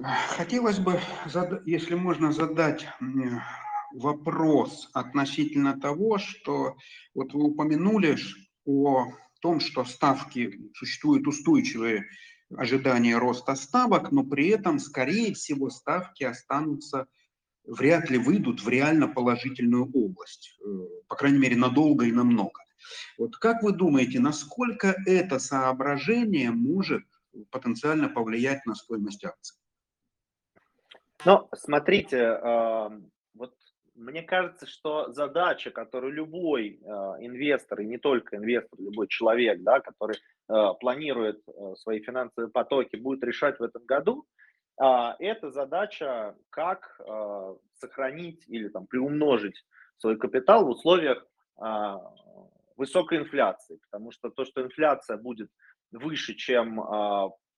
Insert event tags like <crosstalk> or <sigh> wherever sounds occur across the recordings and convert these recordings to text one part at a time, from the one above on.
Хотелось бы, если можно, задать вопрос относительно того, что вот вы упомянули о том, что ставки существуют устойчивые ожидания роста ставок, но при этом, скорее всего, ставки останутся, вряд ли выйдут в реально положительную область, э, по крайней мере, надолго и намного. Вот как вы думаете, насколько это соображение может потенциально повлиять на стоимость акций? Ну, смотрите, вот мне кажется, что задача, которую любой инвестор, и не только инвестор, любой человек, да, который планирует свои финансовые потоки, будет решать в этом году, это задача, как сохранить или там, приумножить свой капитал в условиях высокой инфляции. Потому что то, что инфляция будет выше, чем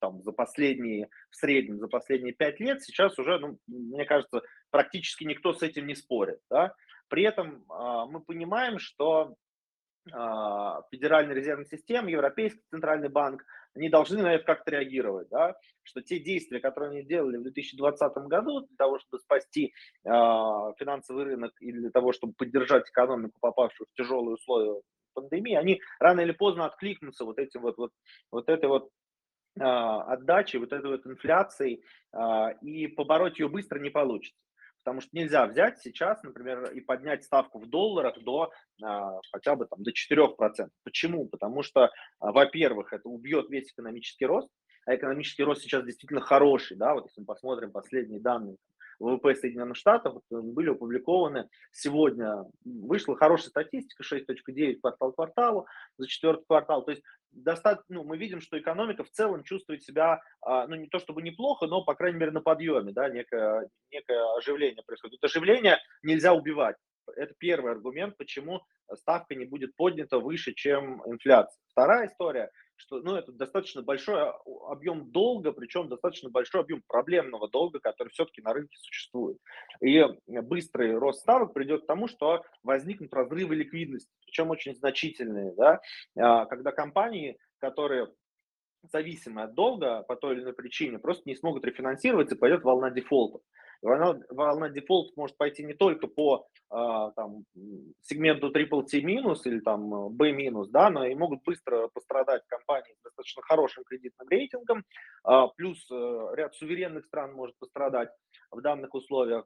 там, за последние, в среднем за последние пять лет, сейчас уже, ну, мне кажется, практически никто с этим не спорит. Да? При этом э, мы понимаем, что э, Федеральная резервная система, Европейский центральный банк, они должны на это как-то реагировать, да? что те действия, которые они делали в 2020 году для того, чтобы спасти э, финансовый рынок и для того, чтобы поддержать экономику, попавшую в тяжелые условия пандемии, они рано или поздно откликнутся вот этим вот, вот, вот этой вот отдачи, вот этой вот инфляции, а, и побороть ее быстро не получится. Потому что нельзя взять сейчас, например, и поднять ставку в долларах до а, хотя бы там, до 4%. Почему? Потому что, во-первых, это убьет весь экономический рост, а экономический рост сейчас действительно хороший, да, вот если мы посмотрим последние данные ВВП Соединенных Штатов э, были опубликованы сегодня. Вышла хорошая статистика, 6.9 квартал кварталу за четвертый квартал. То есть достаточно, ну, мы видим, что экономика в целом чувствует себя, а, ну, не то чтобы неплохо, но, по крайней мере, на подъеме, да, некое, некое оживление происходит. Это оживление нельзя убивать. Это первый аргумент, почему ставка не будет поднята выше, чем инфляция. Вторая история – что ну, это достаточно большой а, объем долга, причем достаточно большой объем проблемного долга, который все-таки на рынке существует. И быстрый рост ставок придет к тому, что возникнут разрывы ликвидности, причем очень значительные, да, а, когда компании, которые зависимы от долга по той или иной причине, просто не смогут рефинансироваться, пойдет волна дефолтов. Волна, волна дефолтов может пойти не только по э, там, сегменту triple T минус или там B минус, да, но и могут быстро пострадать компании с достаточно хорошим кредитным рейтингом, э, плюс э, ряд суверенных стран может пострадать в данных условиях.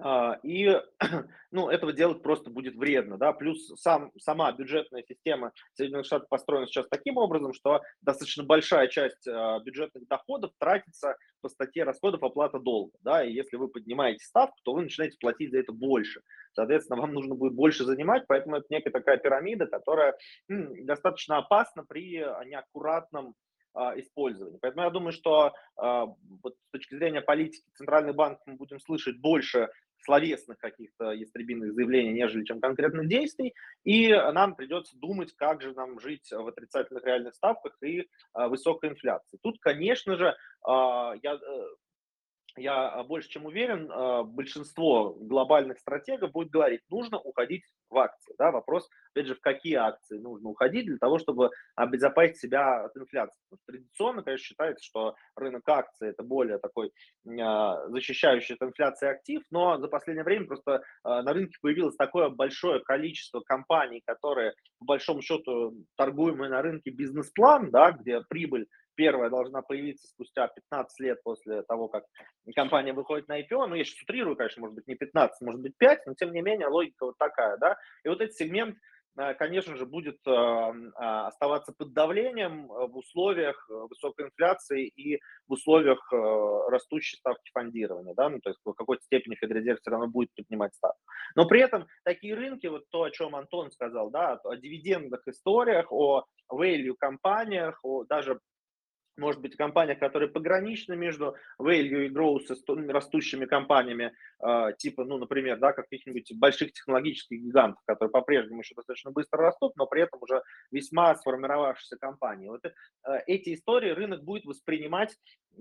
А, и <clears throat> ну, этого делать просто будет вредно. Да? Плюс сам, сама бюджетная система Соединенных Штатов построена сейчас таким образом, что достаточно большая часть а, бюджетных доходов тратится по статье расходов оплата долга. Да? И если вы поднимаете ставку, то вы начинаете платить за это больше. Соответственно, вам нужно будет больше занимать, поэтому это некая такая пирамида, которая м, достаточно опасна при неаккуратном а, использования. Поэтому я думаю, что вот с точки зрения политики Центральный банк мы будем слышать больше словесных каких-то ястребиных заявлений, нежели чем конкретных действий, и нам придется думать, как же нам жить в отрицательных реальных ставках и а, высокой инфляции. Тут, конечно же, я э, я а, больше чем уверен, а, большинство глобальных стратегов будет говорить, нужно уходить в акции. Да? Вопрос, опять же, в какие акции нужно уходить для того, чтобы обезопасить себя от инфляции. Традиционно, конечно, считается, что рынок акций это более такой а, защищающий от инфляции актив, но за последнее время просто на рынке появилось такое большое количество компаний, которые по большому счету торгуемые на рынке бизнес-план, да, где прибыль первая должна появиться спустя 15 лет после того, как компания выходит на IPO. Ну, я сейчас утрирую, конечно, может быть, не 15, может быть, 5, но тем не менее логика вот такая, да. И вот этот сегмент, э, конечно же, будет э, а, оставаться под давлением в условиях высокой инфляции и в условиях э, растущей ставки фондирования, да, ну, то есть в какой-то степени Федрезерв все равно будет поднимать ставку. Но при этом такие рынки, вот то, о чем Антон сказал, да, о дивидендных историях, о value компаниях, о даже может быть, компания, которая погранична между value и growth растущими компаниями, э, типа, ну, например, да, каких-нибудь больших технологических гигантов, которые по-прежнему еще достаточно быстро растут, но при этом уже весьма сформировавшиеся компании. Вот э, эти истории рынок будет воспринимать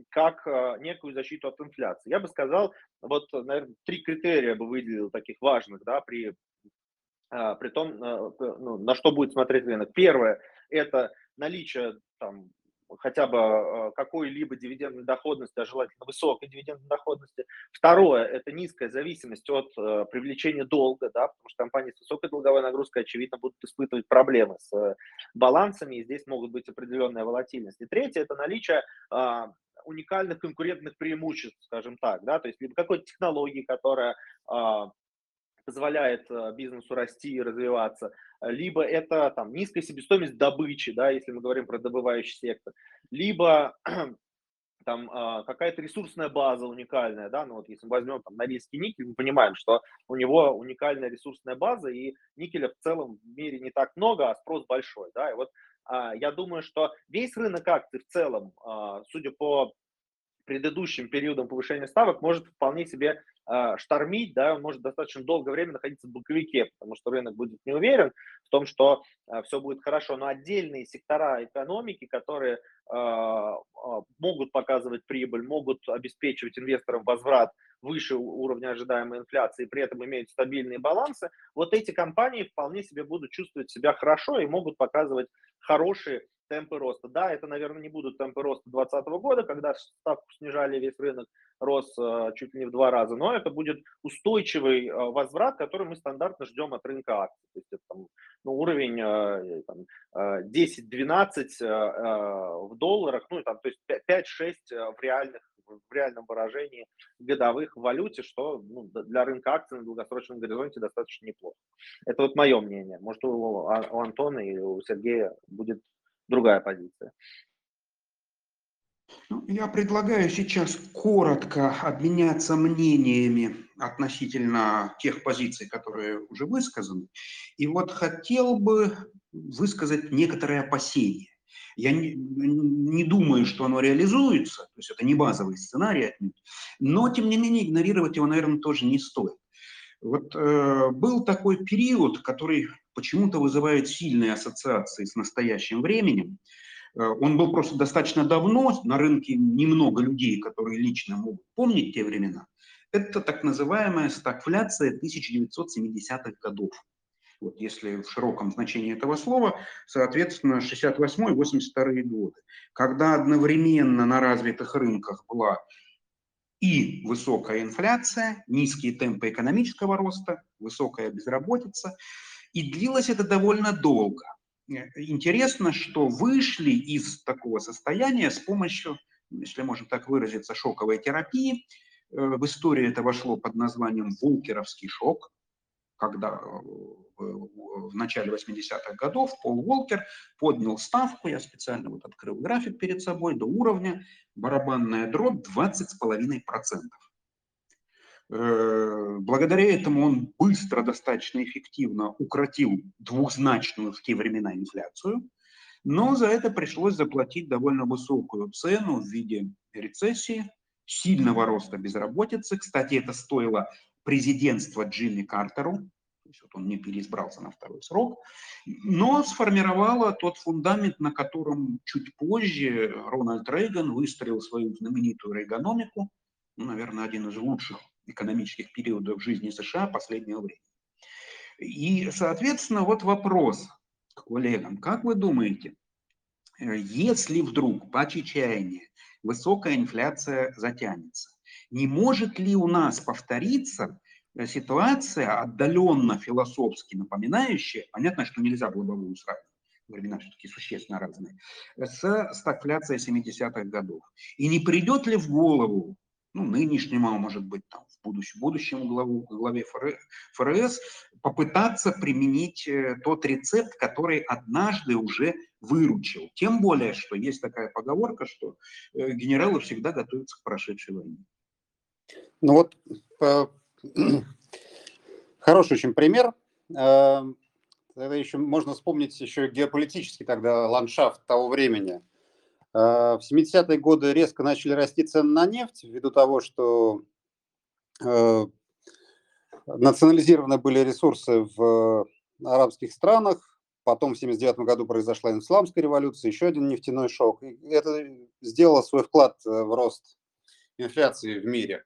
как э, некую защиту от инфляции. Я бы сказал, вот, наверное, три критерия бы выделил таких важных, да, при, э, при том, э, ну, на что будет смотреть рынок. Первое – это наличие там хотя бы э, какой-либо дивидендной доходности, а желательно высокой дивидендной доходности. Второе – это низкая зависимость от э, привлечения долга, да, потому что компании с высокой долговой нагрузкой, очевидно, будут испытывать проблемы с э, балансами, и здесь могут быть определенная волатильность. И третье – это наличие э, уникальных конкурентных преимуществ, скажем так, да, то есть либо какой-то технологии, которая э, позволяет э, бизнесу расти и развиваться, либо это там низкая себестоимость добычи, да, если мы говорим про добывающий сектор, либо <clears throat> там э, какая-то ресурсная база уникальная, да, ну вот если мы возьмем там Норильский никель, мы понимаем, что у него уникальная ресурсная база, и никеля в целом в мире не так много, а спрос большой, да, и вот э, я думаю, что весь рынок акций в целом, э, судя по предыдущим периодам повышения ставок, может вполне себе э, штормить, да, может достаточно долгое время находиться в боковике, потому что рынок будет не уверен в том, что э, все будет хорошо. Но отдельные сектора экономики, которые э, могут показывать прибыль, могут обеспечивать инвесторам возврат выше уровня ожидаемой инфляции, при этом имеют стабильные балансы, вот эти компании вполне себе будут чувствовать себя хорошо и могут показывать хорошие темпы роста. Да, это, наверное, не будут темпы роста 2020 года, когда ставку снижали, весь рынок рос э, чуть ли не в два раза, но это будет устойчивый э, возврат, который мы стандартно ждем от рынка акций. То есть это там, ну, уровень э, там, 10-12 в долларах, ну, там, то есть 5-6 в реальных в реальном выражении годовых в валюте, что ну, для рынка акций на долгосрочном горизонте достаточно неплохо. Это вот мое мнение. Может, у, у Антона и у Сергея будет другая позиция. Ну, я предлагаю сейчас коротко обменяться мнениями относительно тех позиций, которые уже высказаны. И вот хотел бы высказать некоторые опасения. Я не, не думаю, что оно реализуется, то есть это не базовый сценарий но тем не менее игнорировать его, наверное, тоже не стоит. Вот э, был такой период, который почему-то вызывает сильные ассоциации с настоящим временем. Э, он был просто достаточно давно, на рынке немного людей, которые лично могут помнить те времена. Это так называемая стагфляция 1970-х годов. Вот если в широком значении этого слова, соответственно, 68-82 годы, когда одновременно на развитых рынках была и высокая инфляция, низкие темпы экономического роста, высокая безработица, и длилось это довольно долго. Интересно, что вышли из такого состояния с помощью, если можно так выразиться, шоковой терапии. Э, в историю это вошло под названием «Волкеровский шок», когда э, в начале 80-х годов Пол Волкер поднял ставку, я специально вот открыл график перед собой, до уровня барабанная дробь 20,5%. Э, благодаря этому он быстро, достаточно эффективно укротил двухзначную в те времена инфляцию, но за это пришлось заплатить довольно высокую цену в виде рецессии, сильного роста безработицы. Кстати, это стоило президентства Джимми Картеру, то есть вот он не переизбрался на второй срок, но сформировало тот фундамент, на котором чуть позже Рональд Рейган выстроил свою знаменитую рейгономику, ну, наверное, один из лучших экономических периодов жизни США последнего времени. И, соответственно, вот вопрос к коллегам. Как вы думаете, если вдруг по чечаянию высокая инфляция затянется, не может ли у нас повториться ситуация, отдаленно философски напоминающая, понятно, что нельзя глобовую сравнивать, времена все-таки существенно разные, с стагфляцией 70-х годов. И не придет ли в голову ну, нынешнему, а может быть, там, в будущем, будущем главу, главе ФРС, попытаться применить э, тот рецепт, который однажды уже выручил. Тем более, что есть такая поговорка, что э, генералы всегда готовятся к прошедшей войне. Ну вот, <clears throat> хороший очень пример. Эм, тогда еще можно вспомнить еще геополитический тогда ландшафт того времени – а, в 70-е годы резко начали расти цены на нефть ввиду того, что э, национализированы были ресурсы в арабских странах. Потом в 79 году произошла исламская революция, еще один нефтяной шок. И это сделало свой вклад э, в рост инфляции в мире.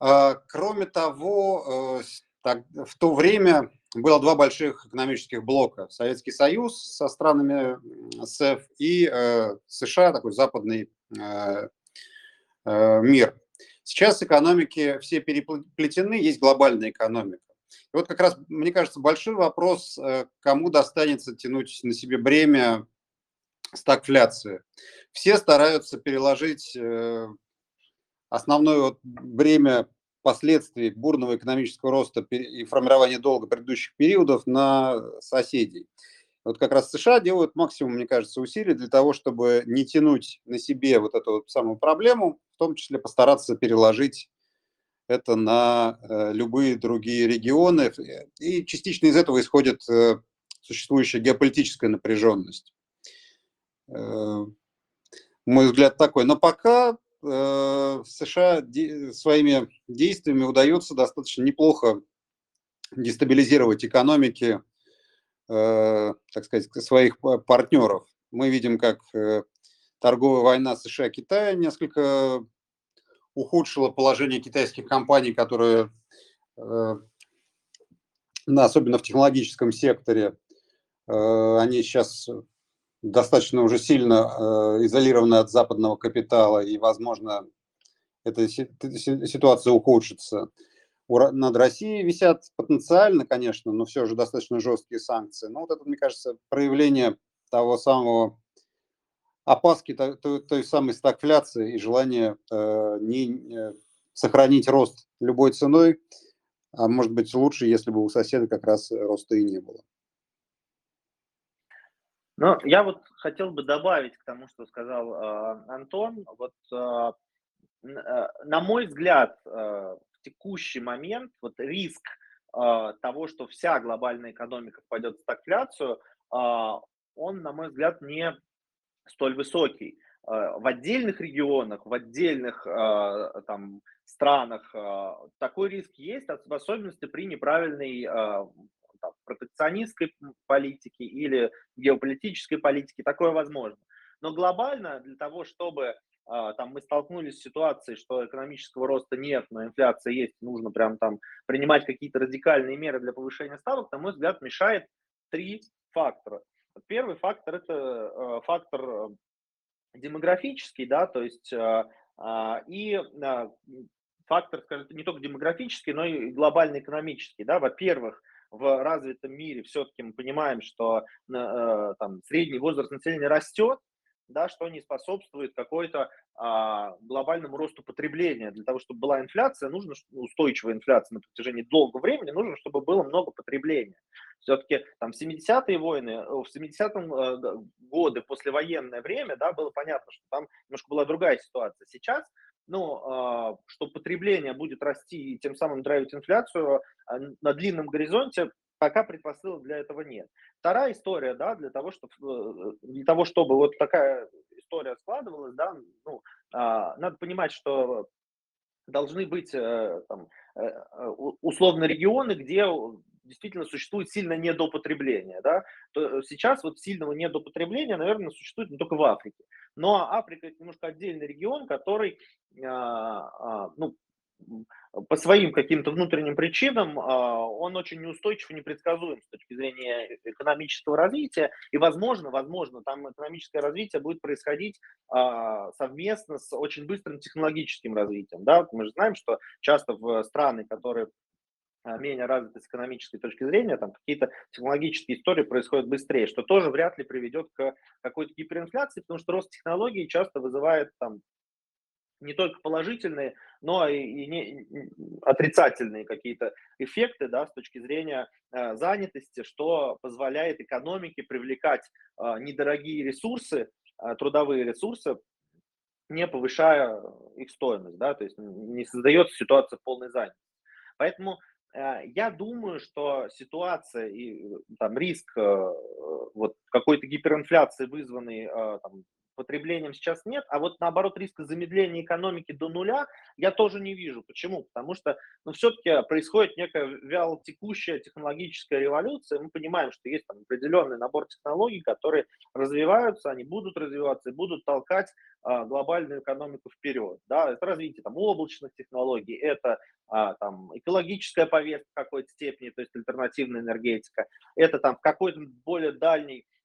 А, кроме того, э, в то время было два больших экономических блока. Советский Союз со странами СЭФ и э, США, такой западный э, мир. Сейчас экономики все переплетены, есть глобальная экономика. И вот как раз, мне кажется, большой вопрос, кому достанется тянуть на себе бремя стагфляции. Все стараются переложить основное вот бремя последствий бурного экономического роста и формирования долга предыдущих периодов на соседей. Вот как раз США делают максимум, мне кажется, усилий для того, чтобы не тянуть на себе вот эту вот самую проблему, в том числе постараться переложить это на э, любые другие регионы. И частично из этого исходит э, существующая геополитическая напряженность. Э, мой взгляд такой. Но пока э, США де, своими действиями удается достаточно неплохо дестабилизировать экономики, э, так сказать, своих партнеров. Мы видим, как э, торговая война США-Китая несколько ухудшила положение китайских компаний, которые, особенно в технологическом секторе, они сейчас достаточно уже сильно э, изолированы от западного капитала, и, возможно, эта ситуация ухудшится. Над Россией висят потенциально, конечно, но все же достаточно жесткие санкции. Но вот это, мне кажется, проявление того самого опаски той, той, самой стагфляции и желание э, не э, сохранить рост любой ценой, а может быть лучше, если бы у соседа как раз роста и не было. Ну, я вот хотел бы добавить к тому, что сказал э, Антон. Вот, э, э, на мой взгляд, э, в текущий момент вот риск э, того, что вся глобальная экономика впадет в стагфляцию, э, он, на мой взгляд, не столь высокий. Э, в отдельных регионах, в отдельных э, там, странах э, такой риск есть, в особенности при неправильной там, протекционистской политики или геополитической политики, такое возможно. Но глобально для того, чтобы а, там мы столкнулись с ситуацией, что экономического роста нет, но инфляция есть, нужно прям там принимать какие-то радикальные меры для повышения ставок, на мой взгляд, мешает три фактора. Первый фактор это а, фактор демографический, да, то есть а, и фактор, скажем, не только демографический, но и глобально экономический, да. Во-первых, в развитом мире все-таки мы понимаем, что э, там, средний возраст населения растет, да, что не способствует какой-то а, глобальному росту потребления. Для того, чтобы была инфляция, нужно устойчивая инфляция на протяжении долгого времени, нужно, чтобы было много потребления. Все-таки там в 70-е войны, в 70-е э, годы, послевоенное время, да, было понятно, что там немножко была другая ситуация. Сейчас ну, а, что потребление будет расти и тем самым драйвить инфляцию а, на длинном горизонте, пока предпосылок для этого нет. Вторая история, да, для того, чтобы, э, для того, чтобы вот такая история складывалась, да, ну, а, надо понимать, что должны быть э, там, э, условно регионы, где действительно существует сильное недопотребление, да, то сейчас вот сильного недопотребления, наверное, существует только в Африке. Но Африка это немножко отдельный регион, который, а, а, ну, по своим каким-то внутренним причинам а, он очень неустойчив и непредсказуем с точки зрения экономического развития. И, возможно, возможно, там экономическое развитие будет происходить совместно с очень быстрым технологическим развитием. Да? Мы же знаем, что часто в страны, которые менее развиты с экономической точки зрения, там какие-то технологические истории происходят быстрее, что тоже вряд ли приведет к какой-то гиперинфляции, потому что рост технологий часто вызывает там не только положительные, но и, и не, отрицательные какие-то эффекты да, с точки зрения э, занятости, что позволяет экономике привлекать э, недорогие ресурсы, э, трудовые ресурсы, не повышая их стоимость, да, то есть не создается ситуация полной занятости. Поэтому я думаю, что ситуация и там риск э, вот какой-то гиперинфляции, вызванный э, там, потреблением сейчас нет, а вот наоборот риска замедления экономики до нуля я тоже не вижу. Почему? Потому что ну, все-таки происходит некая вялотекущая технологическая революция. Мы понимаем, что есть там определенный набор технологий, которые развиваются, они будут развиваться и будут толкать а, глобальную экономику вперед. Да? Это развитие там, облачных технологий, это а, там, экологическая повестка в какой-то степени, то есть альтернативная энергетика, это там в какой-то более дальней Э,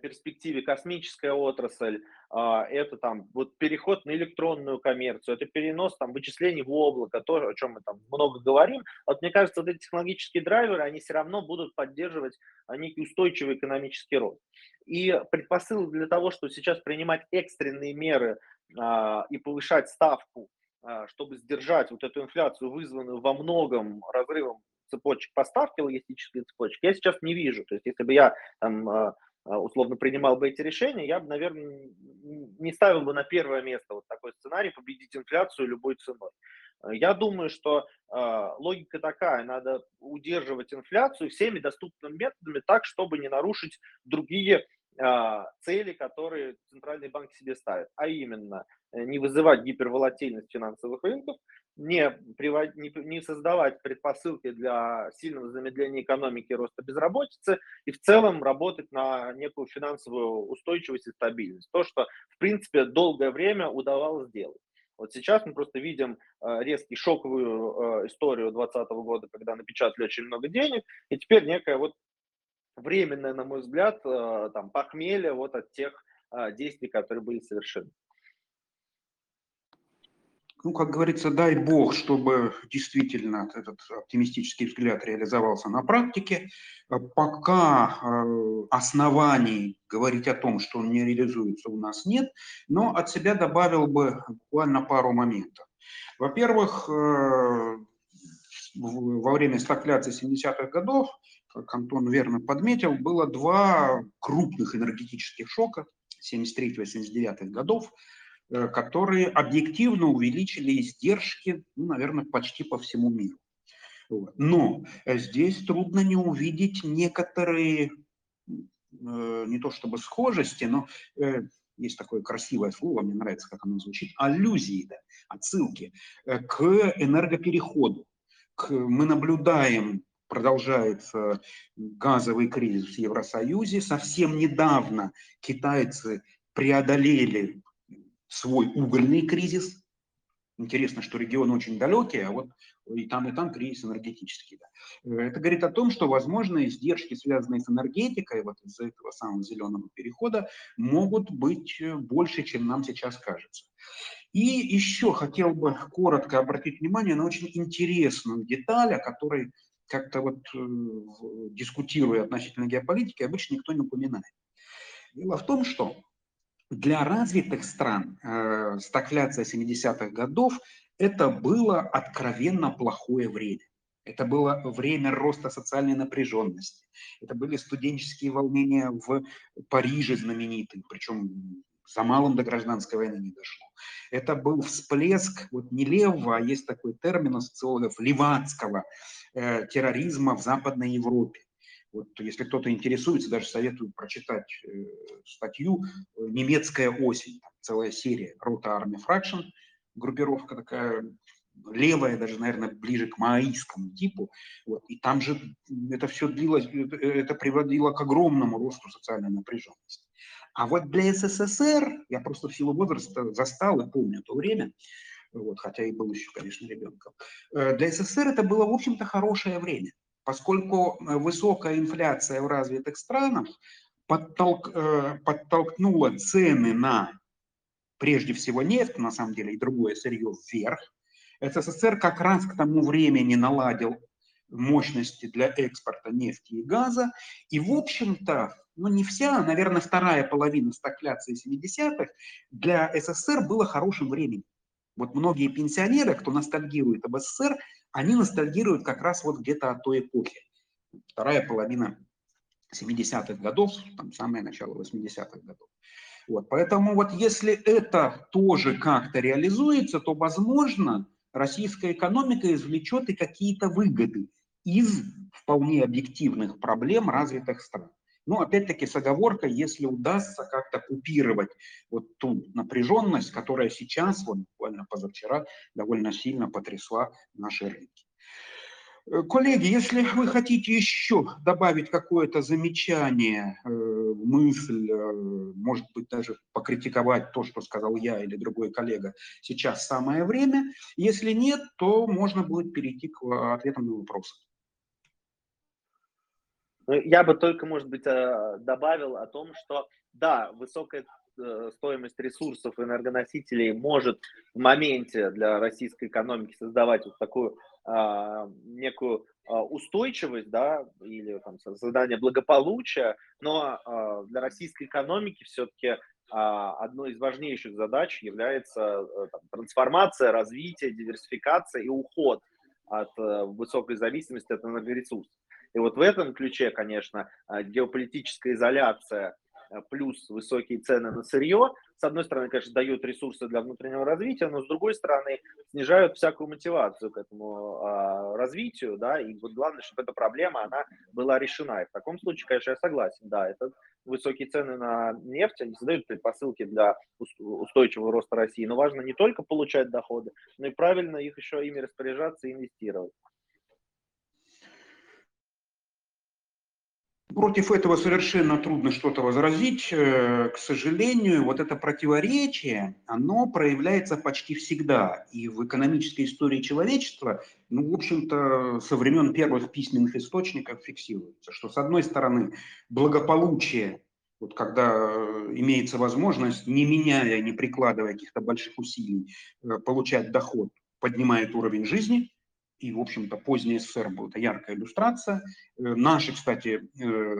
перспективе космическая отрасль, а, это там вот переход на электронную коммерцию, это перенос там вычислений в облако, то, о чем мы там много говорим. Вот мне кажется, вот эти технологические драйверы, они все равно будут поддерживать а, некий устойчивый экономический рост. И предпосылок для того, чтобы сейчас принимать экстренные меры а, и повышать ставку, чтобы сдержать вот эту инфляцию, вызванную во многом разрывом цепочек поставки, логистической цепочки, я сейчас не вижу. То есть, если бы я там условно принимал бы эти решения, я бы, наверное, не ставил бы на первое место вот такой сценарий победить инфляцию любой ценой. Я думаю, что э, логика такая, надо удерживать инфляцию всеми доступными методами так, чтобы не нарушить другие э, цели, которые центральный банк себе ставит, а именно э, не вызывать гиперволатильность финансовых рынков, не, привод, не, не создавать предпосылки для сильного замедления экономики, роста безработицы и в целом работать на некую финансовую устойчивость и стабильность. То, что, в принципе, долгое время удавалось сделать. Вот сейчас мы просто видим э, резкий шоковую э, историю 2020 года, когда напечатали очень много денег, и теперь некая вот временная, на мой взгляд, э, там, похмелье вот от тех действий, которые были совершены. Ну, как говорится, дай бог, чтобы действительно этот оптимистический взгляд реализовался на практике. Э, пока э, оснований говорить о том, что он не реализуется, у нас нет, но от себя добавил бы буквально пару моментов. Во-первых, э, во время стагфляции 70-х годов, как Антон верно подметил, было два крупных энергетических шока 73-79 годов – которые объективно увеличили издержки, ну, наверное, почти по всему миру. Но э, здесь трудно не увидеть некоторые, э, не то чтобы схожести, но есть такое красивое слово, мне нравится, как оно звучит, аллюзии, да, отсылки к энергопереходу. К, мы наблюдаем продолжается газовый кризис в Евросоюзе. Совсем недавно китайцы преодолели свой угольный кризис. Интересно, что регионы очень далекие, а вот и там, и там кризис энергетический. Да. Это говорит о том, что, возможно, издержки, связанные с энергетикой, вот из-за этого самого зеленого перехода, могут быть больше, чем нам сейчас кажется. И еще хотел бы коротко обратить внимание на очень интересную деталь, о которой как-то вот э, дискутируя относительно геополитики, обычно никто не упоминает. Дело в том, что для развитых стран э, стагфляция 70-х годов это было откровенно плохое время. Это было время роста социальной напряженности. Это были студенческие волнения в Париже знаменитые, причем за малым до гражданской войны не дошло. Это был всплеск вот не левого, а есть такой термин у социологов, левацкого э, терроризма в Западной Европе. Вот если кто-то интересуется, даже советую прочитать э, статью «Немецкая осень», там целая серия «Рота Арми Фракшн», группировка такая левая, даже, наверное, ближе к маоистскому типу. Вот. И там же это все длилось, это, это приводило к огромному росту социальной напряженности. А вот для СССР, я просто в силу возраста застал и помню то время, вот, хотя и был еще, конечно, ребенком, э, для СССР это было, в общем-то, хорошее время поскольку э, высокая инфляция в развитых странах подтолк, э, подтолкнула цены на, прежде всего, нефть, на самом деле, и другое сырье вверх. СССР как раз к тому времени наладил мощности для экспорта нефти и газа. И, в общем-то, ну не вся, а, наверное, вторая половина стагфляции 70-х для СССР было хорошим временем. Вот многие пенсионеры, кто ностальгирует об СССР, они ностальгируют как раз вот где-то от той эпохи. Вторая половина 70-х годов, там самое начало 80-х годов. Вот, поэтому вот если это тоже как-то реализуется, то, возможно, российская экономика извлечет и какие-то выгоды из вполне объективных проблем развитых стран. Но опять-таки с оговоркой, если удастся как-то купировать вот ту напряженность, которая сейчас, вот буквально позавчера, довольно сильно потрясла наши рынки. Э, коллеги, если вы хотите еще добавить какое-то замечание, э, мысль, э, может быть, даже покритиковать то, что сказал я или другой коллега, сейчас самое время. Если нет, то можно будет перейти к ответам на вопросы. Ну, я бы только, может быть, добавил о том, что да, высокая стоимость ресурсов энергоносителей может в моменте для российской экономики создавать вот такую а, некую а, устойчивость, да, или там, создание благополучия, но а, для российской экономики все-таки одной из важнейших задач является там, трансформация, развитие, диверсификация и уход от э, высокой зависимости от энергоресурсов. И вот в этом ключе, конечно, геополитическая изоляция Э, плюс высокие цены на сырье, с одной стороны, конечно, дают ресурсы для внутреннего развития, но с другой стороны, снижают всякую мотивацию к этому а, развитию, да, и вот главное, чтобы эта проблема, она была решена. И в таком случае, конечно, я согласен, да, это высокие цены на нефть, они создают предпосылки для устойчивого роста России, но важно не только получать доходы, но и правильно их еще ими распоряжаться и инвестировать. Против этого совершенно трудно что-то возразить. Э, к сожалению, вот это противоречие, оно проявляется почти всегда. И в экономической истории человечества, ну, в общем-то, со времен первых письменных источников фиксируется, что, с одной стороны, благополучие, вот когда э, имеется возможность, не меняя, не прикладывая каких-то больших усилий, э, получать доход, поднимает уровень жизни – и, в общем-то, поздний СССР был это яркая иллюстрация. Э, наши, кстати, э,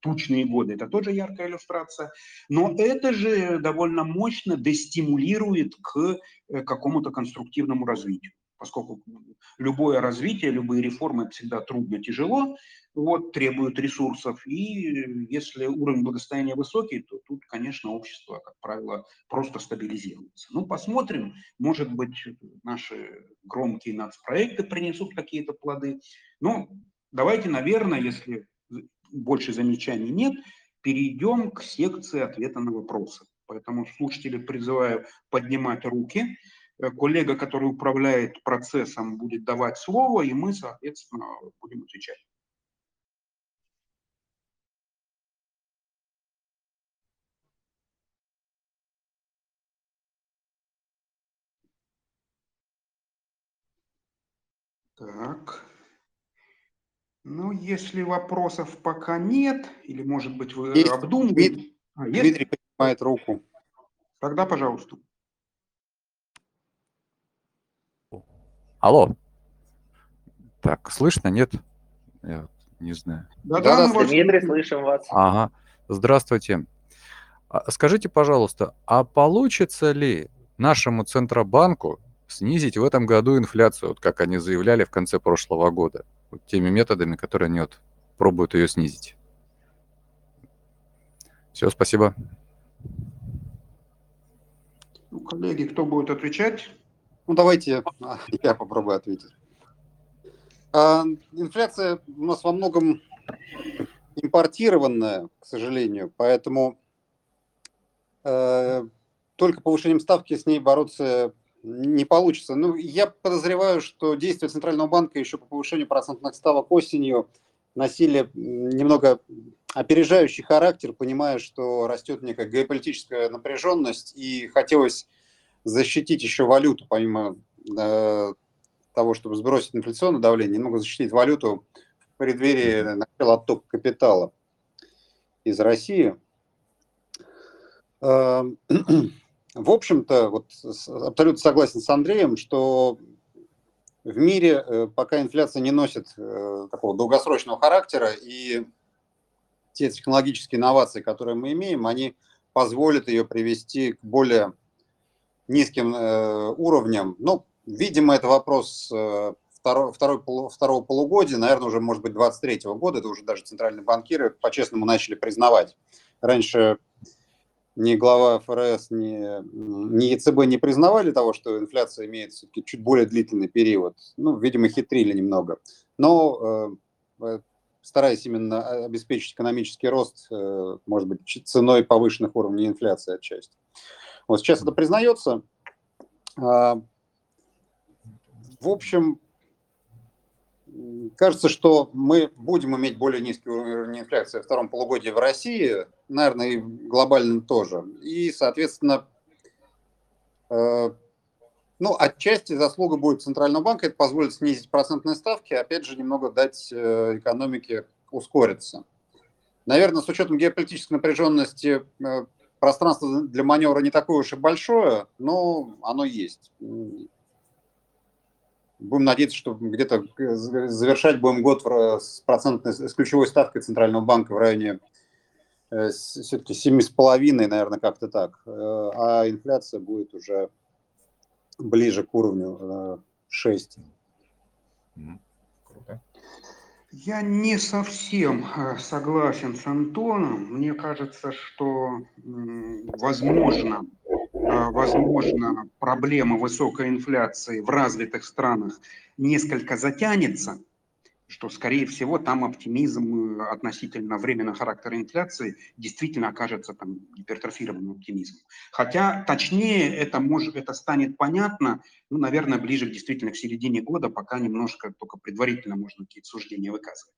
тучные годы – это тоже яркая иллюстрация. Но это же довольно мощно дестимулирует к э, какому-то конструктивному развитию поскольку любое развитие, любые реформы это всегда трудно, тяжело, вот, требуют ресурсов. И если уровень благосостояния высокий, то тут, конечно, общество, как правило, просто стабилизируется. Ну, посмотрим, может быть, наши громкие нацпроекты принесут какие-то плоды. Но давайте, наверное, если больше замечаний нет, перейдем к секции ответа на вопросы. Поэтому слушатели призываю поднимать руки. Э, коллега, который управляет процессом, будет давать слово, и мы, соответственно, будем отвечать. Так. Ну, если вопросов пока нет, или, может быть, вы есть. обдумываете... Дмитрий, а, Дмитрий поднимает руку. Тогда, пожалуйста. Алло. Так, слышно, нет? Я не знаю. Да, да, да Дмитрий, слышим вас. Ага. Здравствуйте. А, скажите, пожалуйста, а получится ли нашему Центробанку снизить в этом году инфляцию, вот как они заявляли в конце прошлого года, вот теми методами, которые они вот пробуют ее снизить? Все, спасибо. Ну, коллеги, кто будет отвечать? Ну, давайте а, я попробую ответить. А, инфляция у нас во многом импортированная, к сожалению, поэтому э, только повышением ставки с ней бороться не получится. Ну, я подозреваю, что действия Центрального банка еще по повышению процентных ставок осенью носили немного опережающий характер, понимая, что растет некая геополитическая напряженность, и хотелось защитить еще валюту, помимо э, того, чтобы сбросить инфляционное давление, немного защитить валюту в преддверии начала оттока капитала из России. <clears throat> В общем-то, вот абсолютно согласен с Андреем, что в мире э, пока инфляция не носит э, такого долгосрочного характера, и те технологические инновации, которые мы имеем, они позволят ее привести к более низким э, уровнем. Ну, видимо, это вопрос второй, второй, второго полугодия, наверное, уже, может быть, 23 года, это уже даже центральные банкиры по-честному начали признавать. Раньше ни глава ФРС, ни, ни ЕЦБ не признавали того, что инфляция имеет все-таки чуть более длительный период. Ну, видимо, хитрили немного. Но э, стараясь именно обеспечить экономический рост, может быть, ценой повышенных уровней инфляции отчасти. Вот сейчас это признается. А, в общем, кажется, что мы будем иметь более низкий уровень инфляции во втором полугодии в России, наверное, и глобально тоже. И, соответственно, э, ну, отчасти заслуга будет Центрального банка, это позволит снизить процентные ставки, опять же, немного дать э, экономике ускориться. Наверное, с учетом геополитической напряженности э, пространство для маневра не такое уж и большое, но оно есть. Будем надеяться, что где-то завершать будем год с, процентной, с ключевой ставкой Центрального банка в районе э, все-таки 7,5, наверное, как-то так. Э, а инфляция будет уже ближе к уровню 6. Э, круто. Я не совсем э, согласен с Антоном. Мне кажется, что возможно, э, возможно, проблема высокой инфляции в развитых странах несколько затянется, что, скорее всего, там оптимизм э, относительно временного характера инфляции действительно окажется там гипертрофированным оптимизмом. Хотя точнее это, может, это станет понятно, ну, наверное, ближе действительно к середине года, пока немножко только предварительно можно какие-то суждения выказывать.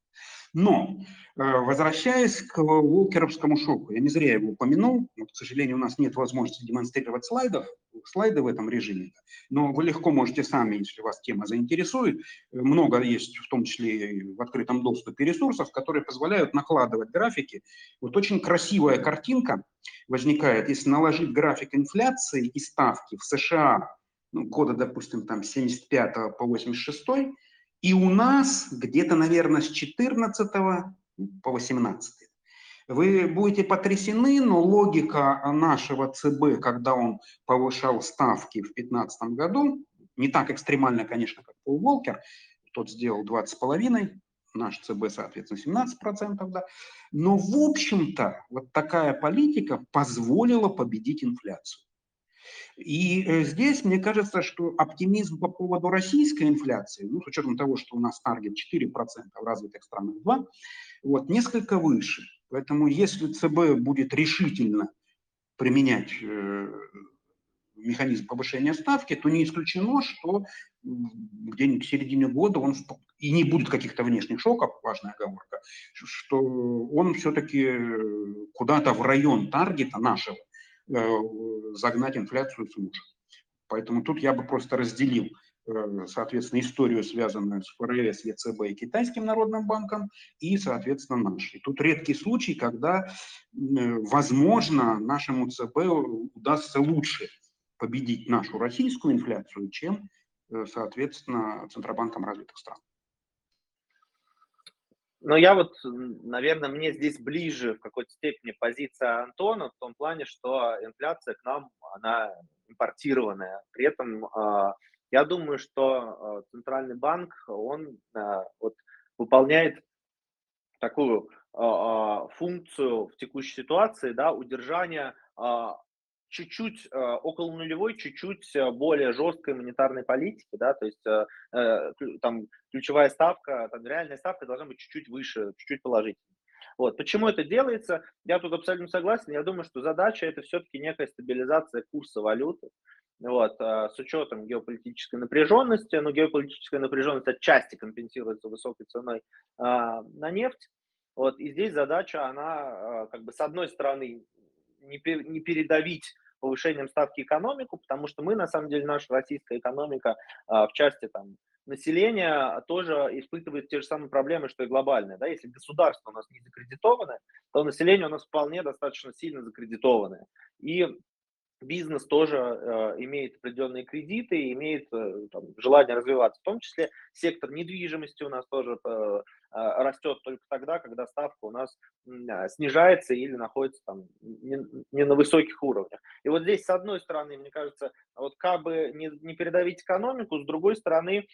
Но, э, возвращаясь к Волкеровскому шоку, я не зря его упомянул, но, к сожалению, у нас нет возможности демонстрировать слайдов, слайды в этом режиме, но вы легко можете сами, если вас тема заинтересует, много есть, в том числе в открытом доступе ресурсов, которые позволяют накладывать графики. Вот очень красивая картинка возникает, если наложить график инфляции и ставки в США ну, года, допустим, там 75 по 86, и у нас где-то, наверное, с 14 по 18. Вы будете потрясены, но логика нашего ЦБ, когда он повышал ставки в 2015 году, не так экстремально, конечно, как Пол Волкер, тот сделал 20,5, наш ЦБ, соответственно, 17%, да. Но, в общем-то, вот такая политика позволила победить инфляцию. И э, здесь мне кажется, что оптимизм по поводу российской инфляции, ну, с учетом того, что у нас таргет 4%, в развитых странах 2%, вот, несколько выше. Поэтому если ЦБ будет решительно применять э, механизм повышения ставки, то не исключено, что где-нибудь в середине года он и не будет каких-то внешних шоков, важная оговорка, что он все-таки э, куда-то в район таргета нашего загнать инфляцию сможет. Поэтому тут я бы просто разделил, э, соответственно, историю, связанную с ФРС, ЕЦБ и Китайским народным банком, и, соответственно, нашей. Тут редкий случай, когда, э, возможно, нашему ЦБ удастся лучше победить нашу российскую инфляцию, чем, соответственно, Центробанком развитых стран. Но я вот, наверное, мне здесь ближе в какой-то степени позиция Антона в том плане, что инфляция к нам, она импортированная. При этом а, я думаю, что а, Центральный банк, он а, вот, выполняет такую функцию в текущей ситуации, да, удержания чуть-чуть э, около нулевой, чуть-чуть э, более жесткой монетарной политики, да, то есть э, э там ключевая ставка, там реальная ставка должна быть чуть-чуть выше, чуть-чуть положительнее. Вот. Почему это делается? Я тут абсолютно согласен. Я думаю, что задача это все-таки некая стабилизация курса валюты. Вот, с учетом геополитической напряженности, но геополитическая напряженность отчасти компенсируется высокой ценой а, на нефть. Вот, и здесь задача, она как бы с одной стороны не, не передавить повышением ставки экономику, потому что мы, на самом деле, наша российская экономика а, в части там, населения тоже испытывает те же самые проблемы, что и глобальные. Да? Если государство у нас не закредитованное, то население у нас вполне достаточно сильно закредитованное. И бизнес тоже э, имеет определенные кредиты, имеет э, там, желание развиваться. В том числе сектор недвижимости у нас тоже э, растет только тогда, когда ставка у нас а, снижается или находится там не, не на высоких уровнях. И вот здесь, с одной стороны, мне кажется, вот как бы не, не передавить экономику, с другой стороны,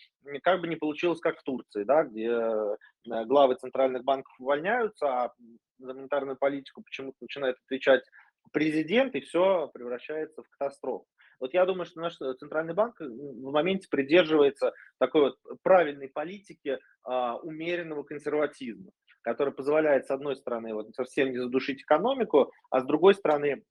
как бы не получилось, как в Турции, да, где э, главы центральных банков увольняются, а за монетарную политику почему-то начинает отвечать президент, и все превращается в катастрофу. Вот я думаю, что наш центральный банк в моменте придерживается такой вот правильной политики а, умеренного консерватизма. который позволяет, с одной стороны, вот совсем не задушить экономику, а с другой стороны,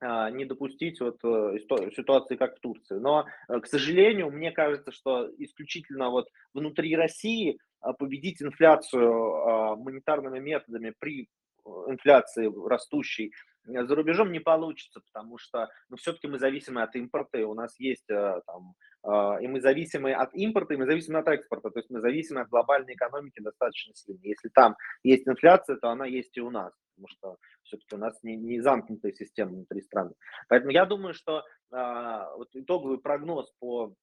а, не допустить вот э, ситуации, как в Турции. Но, э, к сожалению, мне кажется, что исключительно вот внутри России а, победить инфляцию а, монетарными методами при э, инфляции растущей за рубежом не получится, потому что ну, все-таки мы зависимы от импорта, и у нас есть там, и мы зависимы от импорта, и мы зависимы от экспорта, то есть мы зависимы от глобальной экономики достаточно сильно. Если там есть инфляция, то она есть и у нас потому что все-таки у нас не, не замкнутая система внутри страны. Поэтому я думаю, что вот итоговый прогноз по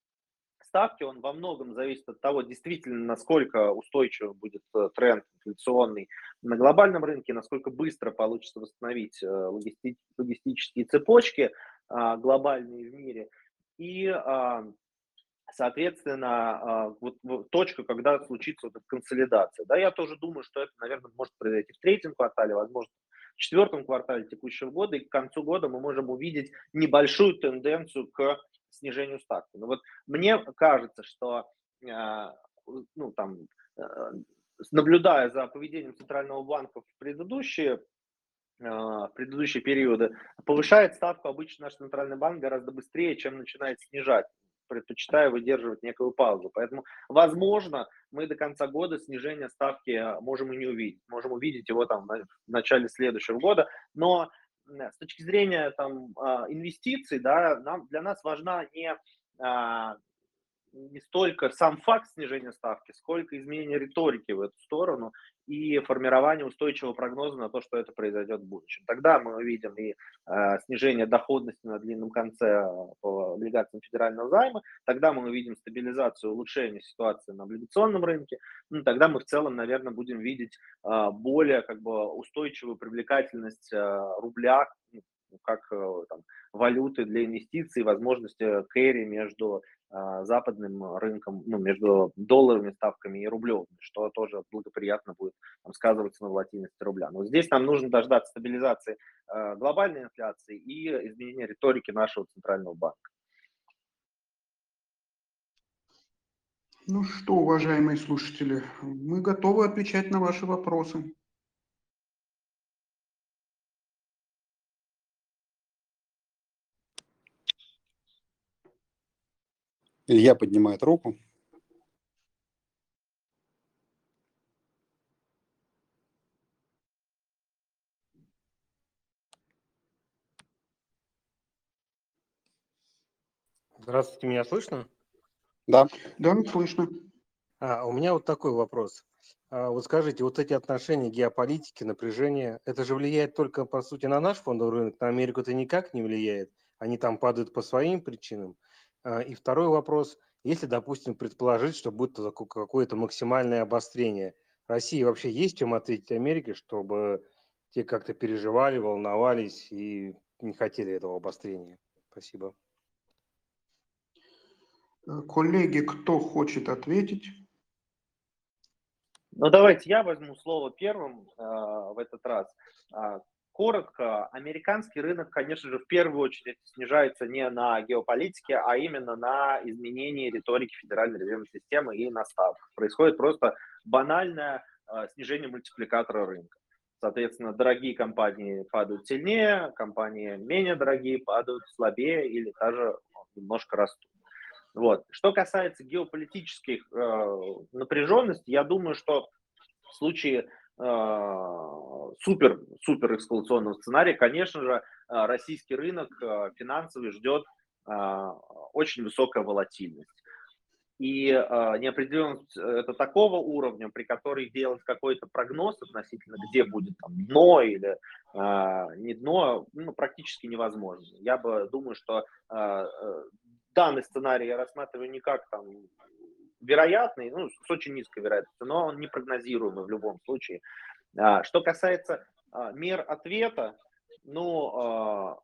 ставке, он во многом зависит от того, действительно, насколько устойчивым будет э, тренд инфляционный на глобальном рынке, насколько быстро получится восстановить э, логисти- логистические цепочки а, глобальные в мире. И а, соответственно, а, вот точка, когда случится вот эта консолидация. Да, я тоже думаю, что это, наверное, может произойти в третьем квартале, возможно, в четвертом квартале текущего года, и к концу года мы можем увидеть небольшую тенденцию к снижению ставки. Но вот мне кажется, что а, ну, там, а, наблюдая за поведением Центрального банка в предыдущие в предыдущие периоды, повышает ставку обычно наш центральный банк гораздо быстрее, чем начинает снижать предпочитаю выдерживать некую паузу. Поэтому, возможно, мы до конца года снижение ставки а, можем и не увидеть. Можем увидеть его там в начале следующего года. Но с точки зрения там, а, инвестиций, да, нам, для нас важна не а, не столько сам факт снижения ставки, сколько изменение риторики в эту сторону и формирование устойчивого прогноза на то, что это произойдет в будущем. Тогда мы увидим и э, снижение доходности на длинном конце э, по облигациям федерального займа, тогда мы увидим стабилизацию, улучшение ситуации на облигационном рынке, ну, тогда мы в целом, наверное, будем видеть э, более как бы устойчивую привлекательность э, рубля ну, как э, там, валюты для инвестиций, возможности кэри между а, западным рынком, ну, между долларовыми ставками и рублевыми, что тоже благоприятно будет там, сказываться на волатильности рубля. Но здесь нам нужно дождаться стабилизации э, глобальной инфляции и изменения риторики нашего центрального банка. Ну что, уважаемые слушатели, мы готовы отвечать на ваши вопросы. Илья поднимает руку. Здравствуйте, меня слышно? Да. Да, слышно. А, у меня вот такой вопрос. А, вот скажите, вот эти отношения геополитики, напряжение, это же влияет только, по сути, на наш фондовый рынок, на Америку это никак не влияет. Они там падают по своим причинам. А, и второй вопрос. Если, допустим, предположить, что будет какое-то максимальное обострение, России вообще есть чем ответить Америке, чтобы те как-то переживали, волновались и не хотели этого обострения? Спасибо. Э, коллеги, кто хочет ответить? Ну, давайте я возьму слово первым э, в этот раз. Коротко, американский рынок, конечно же, в первую очередь снижается не на геополитике, а именно на изменении риторики Федеральной резервной системы и на ставках. Происходит просто банальное э, снижение мультипликатора рынка. Соответственно, дорогие компании падают сильнее, компании менее дорогие падают слабее или даже немножко растут. Вот. Что касается геополитических э, напряженностей, я думаю, что в случае супер, супер эксклюзионного сценария, конечно же, э, российский рынок э, финансовый ждет очень высокая волатильность. И неопределенность это такого уровня, при которой делать какой-то прогноз относительно, где будет там, дно или не дно, ну, практически невозможно. Я бы думаю, что данный сценарий я рассматриваю не как там вероятный, ну, с очень низкой вероятностью, но он непрогнозируемый в любом случае. А, что касается а, мер ответа, ну, а,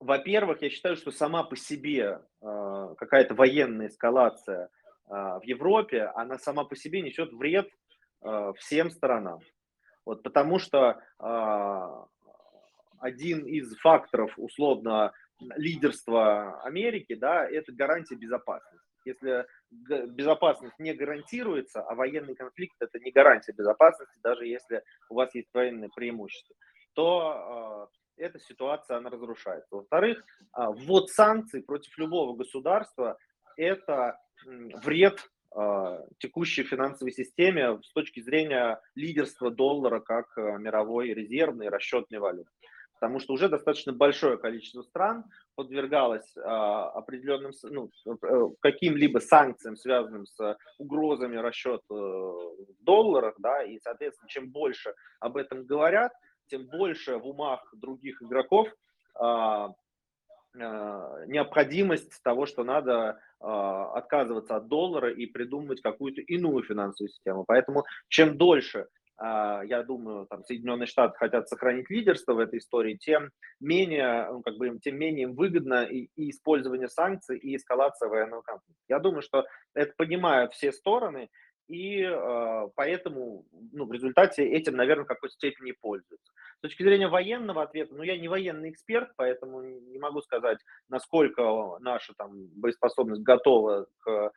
во-первых, я считаю, что сама по себе какая-то военная эскалация в Европе, она сама по себе несет вред всем сторонам. Вот потому что один из факторов условно лидерства Америки, да, это гарантия безопасности. Если безопасность не гарантируется, а военный конфликт это не гарантия безопасности, даже если у вас есть военное преимущество, то э, эта ситуация она разрушается. Во-вторых, э, ввод санкций против любого государства это вред э, текущей финансовой системе с точки зрения лидерства доллара как мировой резервной расчетной валюты потому что уже достаточно большое количество стран подвергалось э, определенным ну, э, каким-либо санкциям, связанным с угрозами расчета в долларах, да, и, соответственно, чем больше об этом говорят, тем больше в умах других игроков э, необходимость того, что надо отказываться от доллара и придумывать какую-то иную финансовую систему. Поэтому чем дольше а, я думаю, там Соединенные Штаты хотят сохранить лидерство в этой истории, тем менее, ну, как бы, тем менее им выгодно и, и использование санкций, и эскалация военного конфликта. Я думаю, что это понимают все стороны, и э, поэтому ну, в результате этим, наверное, в какой-то степени пользуются. С точки зрения военного ответа, ну, я не военный эксперт, поэтому не могу сказать, насколько наша там, боеспособность готова к а,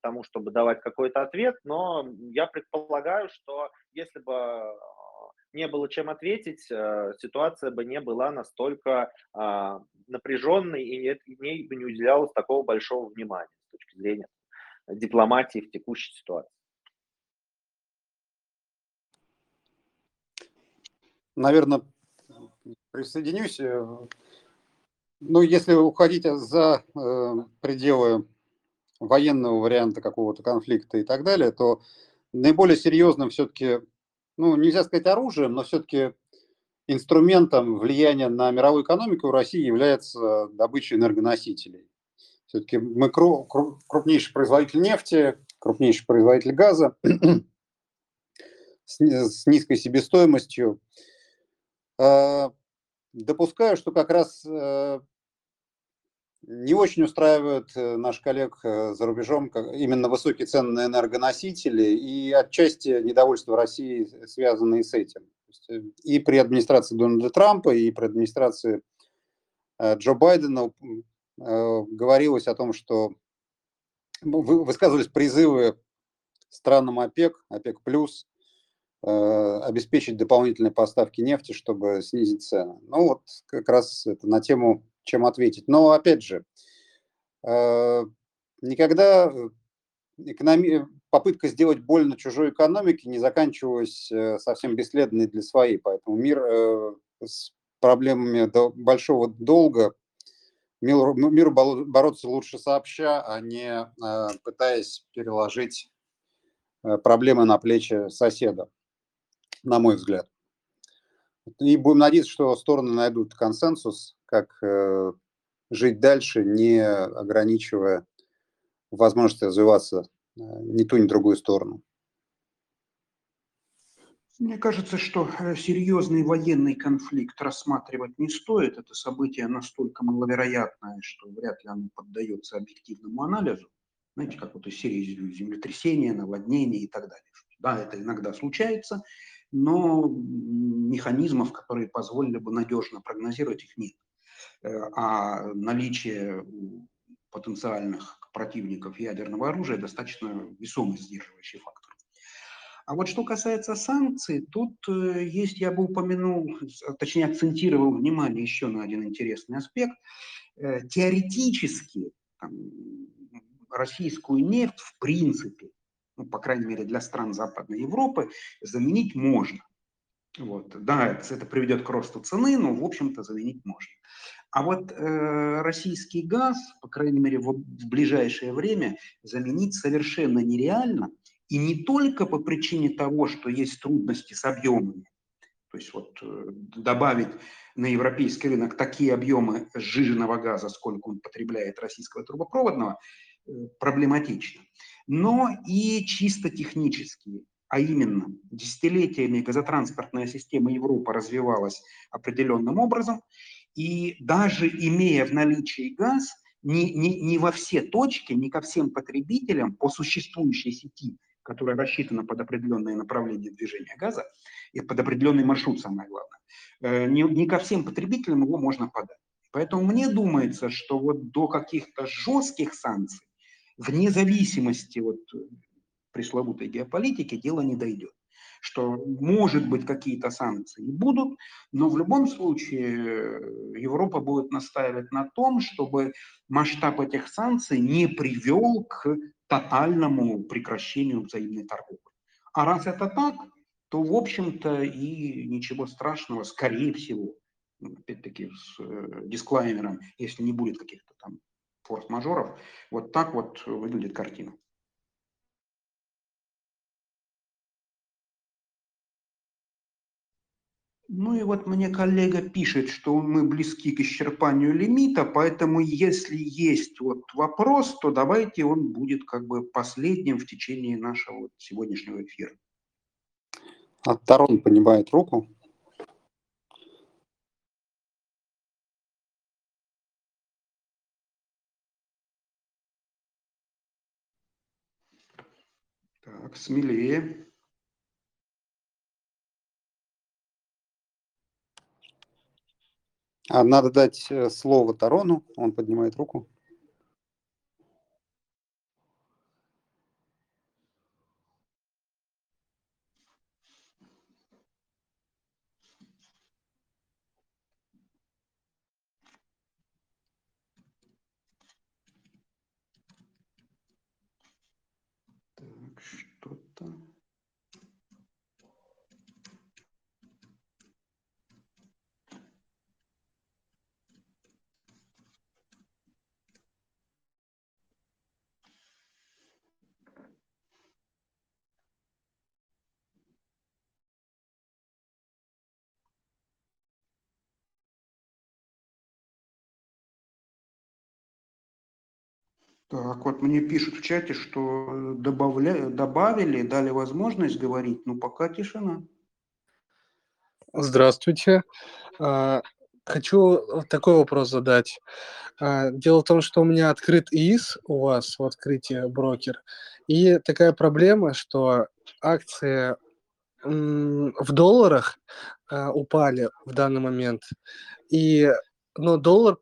тому, чтобы давать какой-то ответ, но я предполагаю, что если бы а, не было чем ответить, э, ситуация бы не была настолько а, напряженной и ей бы не уделялось такого большого внимания с точки зрения дипломатии в текущей ситуации. Наверное, присоединюсь. Э, ну, если уходить за э, пределы военного варианта какого-то конфликта и так далее, то наиболее серьезным все-таки, ну, нельзя сказать оружием, но все-таки инструментом влияния на мировую экономику в России является добыча энергоносителей. Все-таки мы крупнейший производитель нефти, крупнейший производитель газа <clears throat> с низкой себестоимостью. А, допускаю, что как раз э, не очень устраивают э, наш коллег э, за рубежом именно высокие цены на энергоносители и отчасти недовольство России, связанные с этим. Э, и при администрации Дональда Трампа, и при администрации Джо Байдена говорилось о том, что высказывались призывы странам ОПЕК, ОПЕК+, плюс, обеспечить дополнительные поставки нефти, чтобы снизить цены. Ну вот как раз это на тему чем ответить. Но опять же, э, никогда э, экономи... попытка сделать больно чужой экономике не заканчивалась э, совсем бесследной для своей. Поэтому мир с проблемами большого долга, миру, миру бороться лучше сообща, а не пытаясь переложить проблемы на плечи соседа, на мой взгляд. И будем надеяться, что стороны найдут консенсус, как э, жить дальше, не ограничивая возможность развиваться э, ни ту, ни другую сторону. Мне кажется, что э, серьезный военный конфликт рассматривать не стоит. Это событие настолько маловероятное, что вряд ли оно поддается объективному анализу. Знаете, как вот из серии землетрясения, наводнения и так далее. Да, это иногда случается, но механизмов, которые позволили бы надежно прогнозировать их нет. Э, а наличие потенциальных противников ядерного оружия достаточно весомый сдерживающий фактор. А вот что касается санкций, тут э, есть, я бы упомянул, точнее акцентировал внимание еще на один интересный аспект. Э, теоретически там, российскую нефть в принципе ну, по крайней мере для стран Западной Европы, заменить можно. Вот. Да, это, приведет к росту цены, но, в общем-то, заменить можно. А вот э, российский газ, по крайней мере, в, в ближайшее время заменить совершенно нереально. И не только по причине того, что есть трудности с объемами. То есть вот э, добавить на европейский рынок такие объемы сжиженного газа, сколько он потребляет российского трубопроводного, э, проблематично но и чисто технические. А именно, десятилетиями газотранспортная система Европы развивалась определенным образом, и даже имея в наличии газ, не, не, не во все точки, не ко всем потребителям по существующей сети, которая рассчитана под определенное направление движения газа, и под определенный маршрут, самое главное, э, не, не ко всем потребителям его можно подать. Поэтому мне думается, что вот до каких-то жестких санкций вне зависимости от пресловутой геополитики дело не дойдет. Что, может быть, какие-то санкции будут, но в любом случае Европа будет настаивать на том, чтобы масштаб этих санкций не привел к тотальному прекращению взаимной торговли. А раз это так, то, в общем-то, и ничего страшного, скорее всего, опять-таки с э, дисклаймером, если не будет каких-то там форс-мажоров, вот так вот выглядит картина. Ну и вот мне коллега пишет, что мы близки к исчерпанию лимита, поэтому если есть вот вопрос, то давайте он будет как бы последним в течение нашего сегодняшнего эфира. А Тарон поднимает руку. Так, смелее. А надо дать э, слово Тарону, он поднимает руку. Так, что-то... Так, вот мне пишут в чате, что добавля... добавили, дали возможность говорить, но пока тишина. Здравствуйте. А, хочу такой вопрос задать. А, дело в том, что у меня открыт ИИС у вас в открытии брокер, и такая проблема, что акции в долларах а, упали в данный момент, и но доллар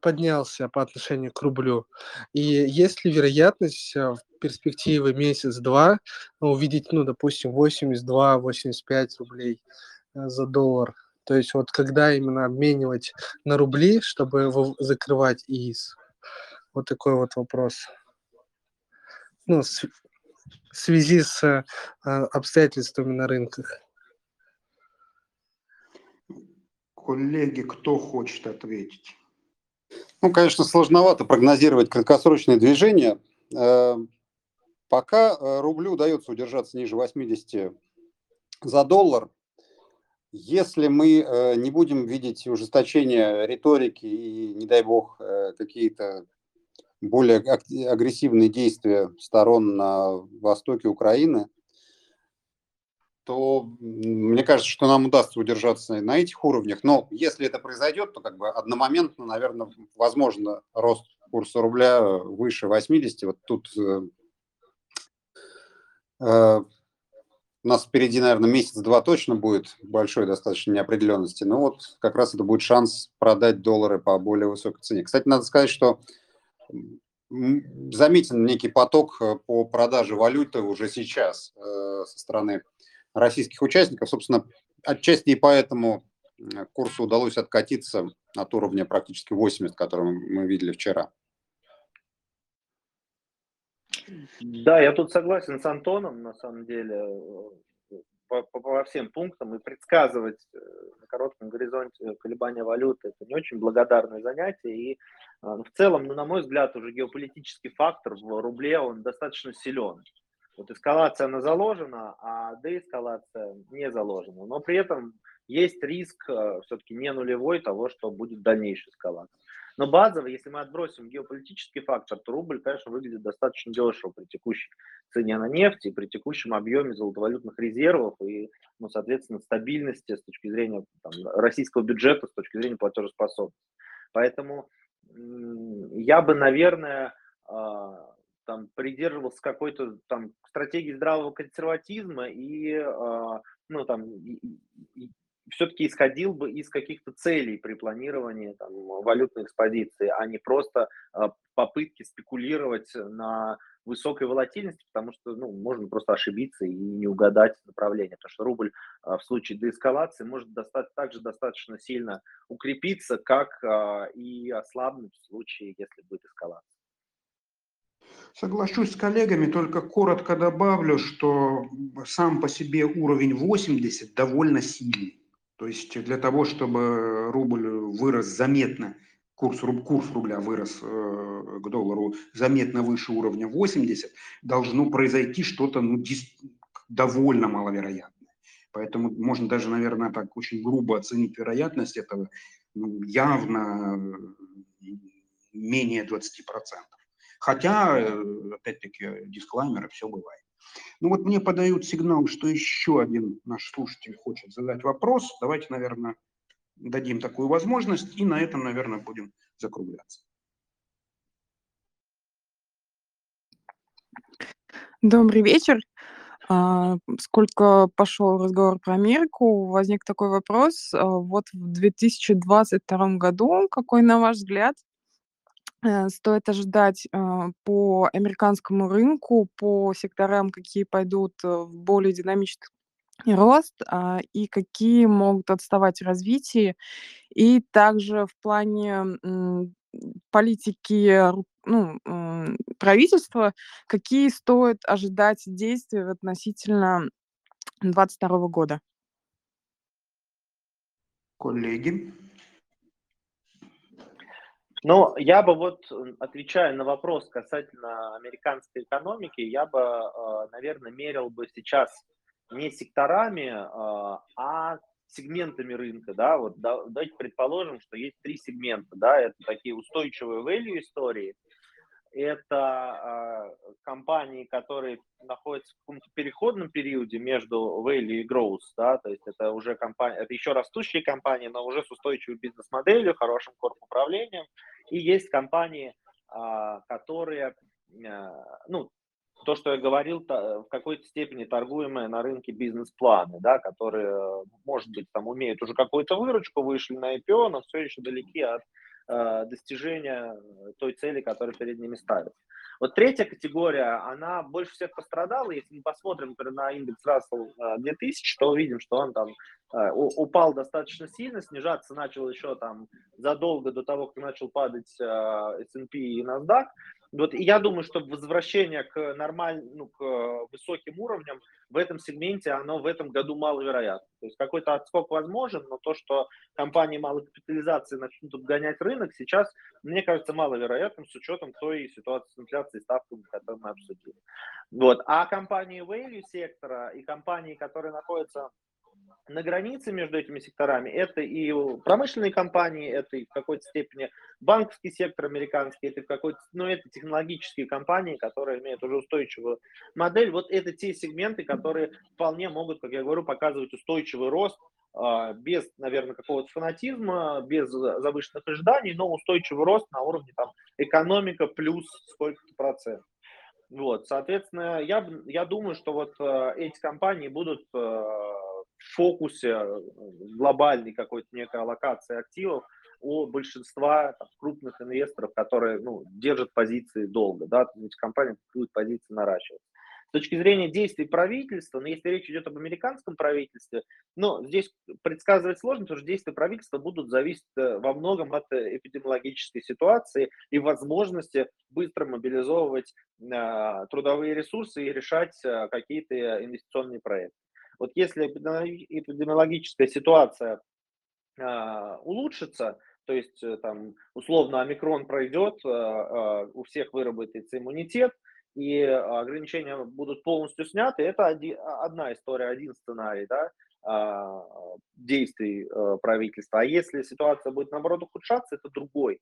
поднялся по отношению к рублю. И есть ли вероятность э, в перспективе месяц-два увидеть, ну, допустим, 82-85 рублей э, за доллар? То есть вот когда именно обменивать на рубли, чтобы закрывать ИИС? Вот такой вот вопрос. Ну, в связи с э, обстоятельствами на рынках. Коллеги, кто хочет ответить? Ну, конечно, сложновато прогнозировать краткосрочные движения. Э, пока э, рублю удается удержаться ниже 80 за доллар, если мы э, не будем видеть ужесточения риторики и, не дай бог, какие-то более агрессивные действия сторон на востоке Украины, то мне кажется, что нам удастся удержаться на этих уровнях. Но если это произойдет, то как бы одномоментно, наверное, возможно рост курса рубля выше 80. Вот тут э, э, у нас впереди, наверное, месяц-два точно будет большой достаточно неопределенности. Но вот как раз это будет шанс продать доллары по более высокой цене. Кстати, надо сказать, что заметен некий поток э, по продаже валюты уже сейчас э, со стороны российских участников. Собственно, отчасти и поэтому курсу удалось откатиться от уровня практически 80, который мы видели вчера. Да, я тут согласен с Антоном, на самом деле, по, по, по всем пунктам, и предсказывать э, на коротком горизонте колебания валюты – это не очень благодарное занятие, и в целом, ну, на мой взгляд, уже геополитический фактор в рубле, он достаточно силен. Вот эскалация, она заложена, а деэскалация не заложена. Но при этом есть риск э, все-таки не нулевой того, что будет дальнейшая эскалация. Но базово, если мы отбросим геополитический фактор, то рубль, конечно, выглядит достаточно дешево при текущей цене на нефть и при текущем объеме золотовалютных резервов и, ну, соответственно, стабильности с точки зрения там, российского бюджета, с точки зрения платежеспособности. Поэтому я бы, наверное, а, там придерживался какой-то там стратегии здравого консерватизма и, э, ну, там, и, и, все-таки исходил бы из каких-то целей при планировании там, валютной экспозиции, а не просто а, попытки спекулировать на высокой волатильности, потому что ну, можно просто ошибиться и не угадать направление, потому что рубль а, в случае деэскалации может достать, также достаточно сильно укрепиться, как а, и ослабнуть в случае, если будет эскалация. Соглашусь с коллегами, только коротко добавлю, что сам по себе уровень 80 довольно сильный. То есть для того, чтобы рубль вырос заметно, курс, курс рубля вырос э, к доллару заметно выше уровня 80, должно произойти что-то ну, довольно маловероятное. Поэтому можно даже, наверное, так очень грубо оценить вероятность этого ну, явно менее 20%. Хотя, э, опять-таки, дисклаймеры, все бывает. Ну вот мне подают сигнал, что еще один наш слушатель хочет задать вопрос. Давайте, наверное, дадим такую возможность, и на этом, наверное, будем закругляться. Добрый вечер. А, сколько пошел разговор про Америку, возник такой вопрос. А, вот в 2022 году, какой, на ваш взгляд, э, стоит ожидать а, по американскому рынку, по секторам, какие пойдут э, в более динамичный рост, и какие могут отставать в развитии? И также в плане политики ну, правительства, какие стоит ожидать действия относительно 2022 года? Коллеги. Ну, я бы вот, отвечая на вопрос касательно американской экономики, я бы, а, наверное, мерил бы сейчас не секторами, а, а сегментами рынка, да, вот да, давайте предположим, что есть три сегмента, да, это такие устойчивые value истории, это э, компании, которые находятся в каком-то переходном периоде между value и growth, да, то есть это уже компания, это еще растущие компании, но уже с устойчивой бизнес-моделью, хорошим корпуправлением, и есть компании, э, которые, э, ну, то, что я говорил, в какой-то степени торгуемые на рынке бизнес-планы, да, которые, может быть, там умеют уже какую-то выручку, вышли на IPO, но все еще далеки от достижения той цели, которая перед ними ставится. Вот третья категория, она больше всех пострадала. Если мы посмотрим, например, на индекс Russell 2000, то увидим, что он там э, упал достаточно сильно, снижаться начал еще там задолго до того, как начал падать э, S&P и NASDAQ. Вот, и я думаю, что возвращение к нормальным, ну, к высоким уровням в этом сегменте, оно в этом году маловероятно. То есть какой-то отскок возможен, но то, что компании малой капитализации начнут обгонять рынок, сейчас, мне кажется, маловероятным с учетом той ситуации с инфляцией ставками, которую мы обсудили. Вот. А компании value сектора и компании, которые находятся на границе между этими секторами. Это и промышленные компании, это и в какой-то степени банковский сектор американский, это в какой-то, ну, это технологические компании, которые имеют уже устойчивую модель. Вот это те сегменты, которые вполне могут, как я говорю, показывать устойчивый рост а, без, наверное, какого-то фанатизма, без завышенных ожиданий, но устойчивый рост на уровне там экономика плюс сколько-то процентов. Вот, соответственно, я, я думаю, что вот э, эти компании будут э, фокусе э, глобальной какой-то некой аллокации активов у большинства там, крупных инвесторов, которые ну, держат позиции долго, да, эти компании будут позиции наращивать. С точки зрения действий правительства, но ну, если речь идет об американском правительстве, ну, здесь предсказывать сложно, потому что действия правительства будут зависеть э, во многом от э, эпидемиологической ситуации и возможности быстро мобилизовывать э, трудовые ресурсы и решать э, какие-то инвестиционные проекты. Вот если эпидемиологическая ситуация а, улучшится, то есть э, там условно омикрон пройдет, а, а, у всех выработается иммунитет, и ограничения будут полностью сняты, это один, одна история, один сценарий да, действий э, правительства. А если ситуация будет наоборот ухудшаться, это другой.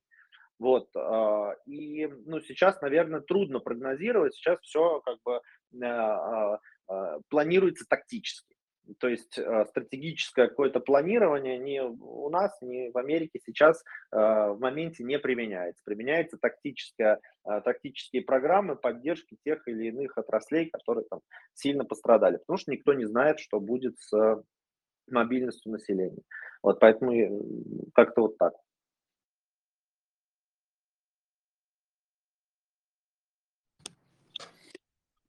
Вот, и ну, сейчас, наверное, трудно прогнозировать, сейчас все как бы а, планируется тактически. То есть а, стратегическое какое-то планирование ни у нас, ни в Америке сейчас а, в моменте не применяется. Применяются тактические, тактические программы поддержки тех или иных отраслей, которые там сильно пострадали. Потому что никто не знает, что будет с мобильностью населения. Вот поэтому как-то вот так.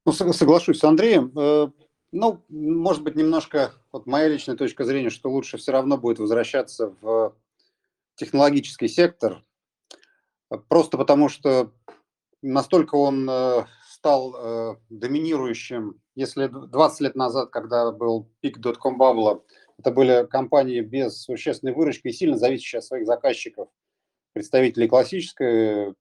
Ну, соглашусь с Андреем. Э, ну, может быть, немножко, вот моя личная точка зрения, что лучше все равно будет возвращаться в технологический сектор, просто потому что настолько он э, стал э, доминирующим. Если 20 лет назад, когда был пик dot-com бабла, это были компании без существенной выручки и сильно зависящие от своих заказчиков, представителей классической,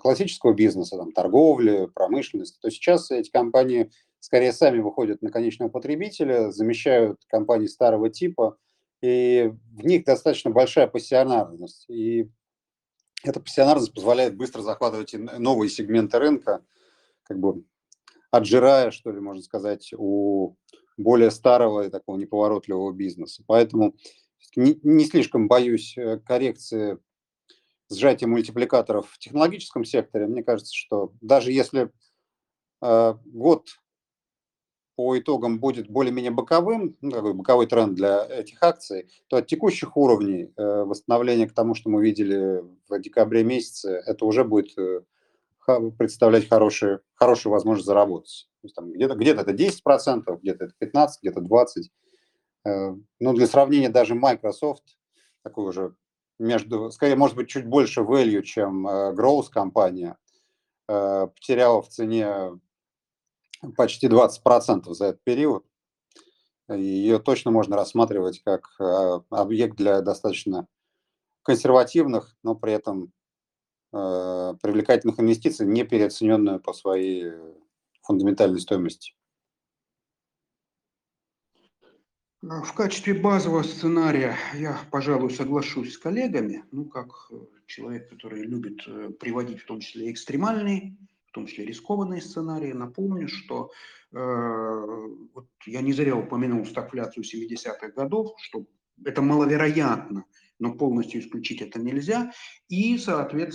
классического бизнеса, там, торговли, промышленности, то сейчас эти компании скорее сами выходят на конечного потребителя, замещают компании старого типа, и в них достаточно большая пассионарность. И эта пассионарность позволяет быстро захватывать новые сегменты рынка, как бы отжирая, что ли, можно сказать, у более старого и такого неповоротливого бизнеса. Поэтому не, не слишком боюсь э, коррекции сжатия мультипликаторов в технологическом секторе. Мне кажется, что даже если э, год по итогам будет более-менее боковым, ну, такой боковой тренд для этих акций, то от текущих уровней э, восстановления к тому, что мы видели в декабре месяце, это уже будет э, представлять хорошие, хорошую возможность заработать. где-то, где-то это 10%, где-то это 15%, где-то 20%. Э, но для сравнения даже Microsoft, такой уже между, скорее, может быть, чуть больше value, чем э, growth компания, э, потеряла в цене почти 20% за этот период. Ее точно можно рассматривать как объект для достаточно консервативных, но при этом Э, привлекательных инвестиций, не переоцененную по своей фундаментальной стоимости. В качестве базового сценария я, пожалуй, соглашусь с коллегами, ну, как э, человек, который любит э, приводить в том числе экстремальные, в том числе рискованные сценарии. Напомню, что э, вот я не зря упомянул стагфляцию 70-х годов, что это маловероятно, но полностью исключить это нельзя. И, соответственно,